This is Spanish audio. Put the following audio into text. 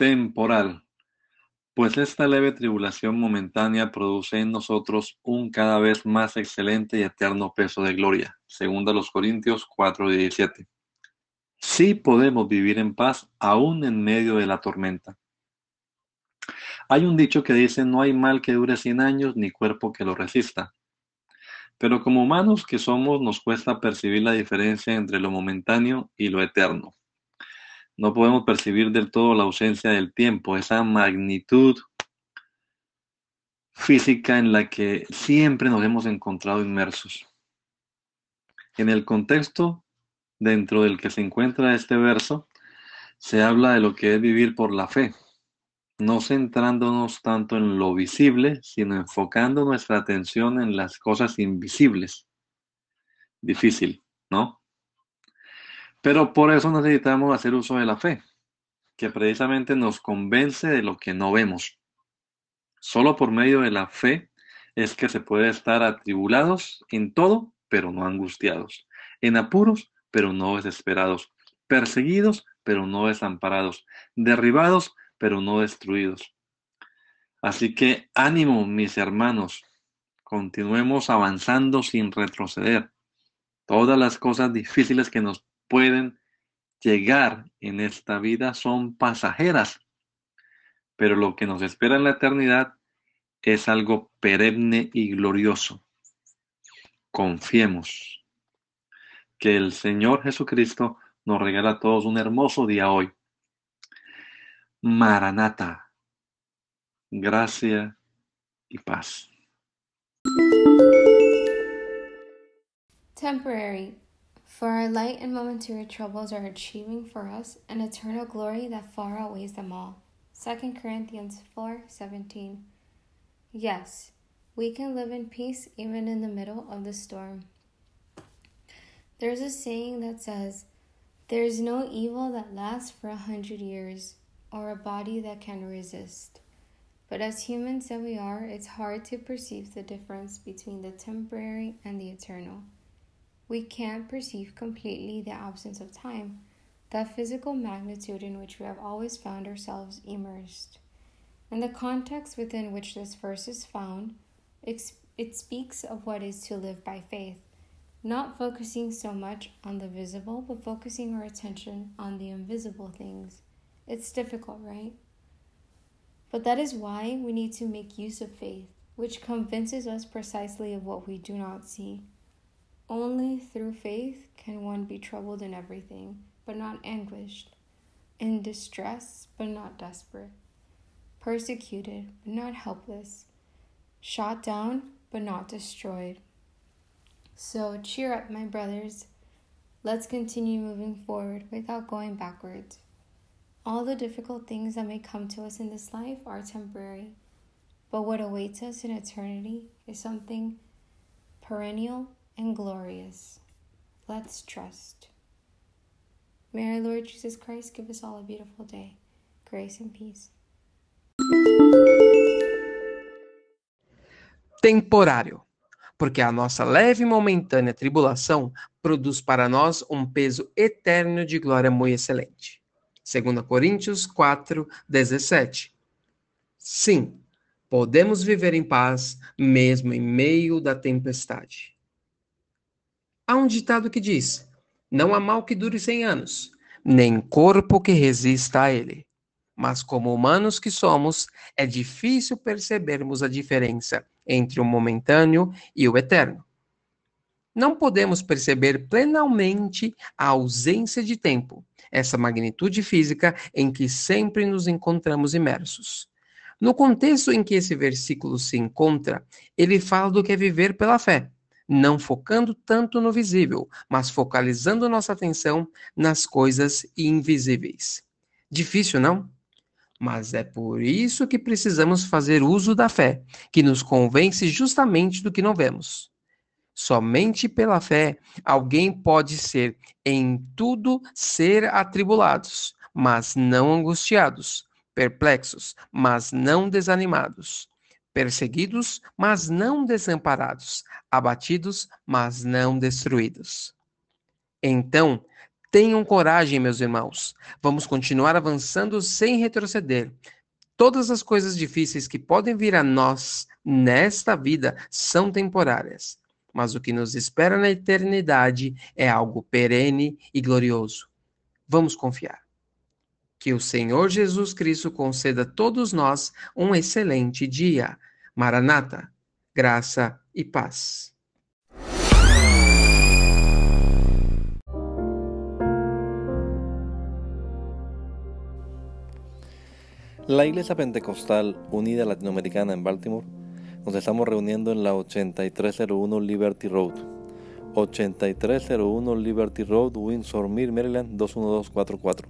Temporal, pues esta leve tribulación momentánea produce en nosotros un cada vez más excelente y eterno peso de gloria, según a los Corintios 4:17. Sí podemos vivir en paz aún en medio de la tormenta. Hay un dicho que dice, no hay mal que dure 100 años ni cuerpo que lo resista. Pero como humanos que somos nos cuesta percibir la diferencia entre lo momentáneo y lo eterno no podemos percibir del todo la ausencia del tiempo, esa magnitud física en la que siempre nos hemos encontrado inmersos. En el contexto dentro del que se encuentra este verso, se habla de lo que es vivir por la fe, no centrándonos tanto en lo visible, sino enfocando nuestra atención en las cosas invisibles. Difícil, ¿no? Pero por eso necesitamos hacer uso de la fe, que precisamente nos convence de lo que no vemos. Solo por medio de la fe es que se puede estar atribulados en todo, pero no angustiados, en apuros, pero no desesperados, perseguidos, pero no desamparados, derribados, pero no destruidos. Así que ánimo, mis hermanos, continuemos avanzando sin retroceder. Todas las cosas difíciles que nos pueden llegar en esta vida son pasajeras, pero lo que nos espera en la eternidad es algo perenne y glorioso. Confiemos que el Señor Jesucristo nos regala a todos un hermoso día hoy. Maranata, gracia y paz. Temporary For our light and momentary troubles are achieving for us an eternal glory that far outweighs them all. 2 Corinthians 4:17. Yes, we can live in peace even in the middle of the storm. There's a saying that says, There's no evil that lasts for a hundred years, or a body that can resist. But as humans that we are, it's hard to perceive the difference between the temporary and the eternal we can't perceive completely the absence of time, that physical magnitude in which we have always found ourselves immersed. In the context within which this verse is found, it speaks of what is to live by faith, not focusing so much on the visible, but focusing our attention on the invisible things. It's difficult, right? But that is why we need to make use of faith, which convinces us precisely of what we do not see. Only through faith can one be troubled in everything, but not anguished, in distress, but not desperate, persecuted, but not helpless, shot down, but not destroyed. So cheer up, my brothers. Let's continue moving forward without going backwards. All the difficult things that may come to us in this life are temporary, but what awaits us in eternity is something perennial and glorious. Let's trust. May our Lord Jesus Christ give us all a beautiful day. Grace and peace. Temporário, porque a nossa leve e momentânea tribulação produz para nós um peso eterno de glória muito excelente. 2 Coríntios 4, 17. Sim, podemos viver em paz mesmo em meio da tempestade. Há um ditado que diz: Não há mal que dure cem anos, nem corpo que resista a ele. Mas, como humanos que somos, é difícil percebermos a diferença entre o momentâneo e o eterno. Não podemos perceber plenamente a ausência de tempo, essa magnitude física em que sempre nos encontramos imersos. No contexto em que esse versículo se encontra, ele fala do que é viver pela fé não focando tanto no visível, mas focalizando nossa atenção nas coisas invisíveis. Difícil, não? Mas é por isso que precisamos fazer uso da fé, que nos convence justamente do que não vemos. Somente pela fé alguém pode ser em tudo ser atribulados, mas não angustiados, perplexos, mas não desanimados, perseguidos, mas não desamparados, abatidos, mas não destruídos. Então, tenham coragem, meus irmãos. Vamos continuar avançando sem retroceder. Todas as coisas difíceis que podem vir a nós nesta vida são temporárias, mas o que nos espera na eternidade é algo perene e glorioso. Vamos confiar. Que o Senhor Jesus Cristo conceda a todos nós um excelente dia. Maranata, graça e paz. La Iglesia Pentecostal Unida Latinoamericana en Baltimore nos estamos reuniendo en la 8301 Liberty Road. 8301 Liberty Road, Windsor Mill, Maryland 21244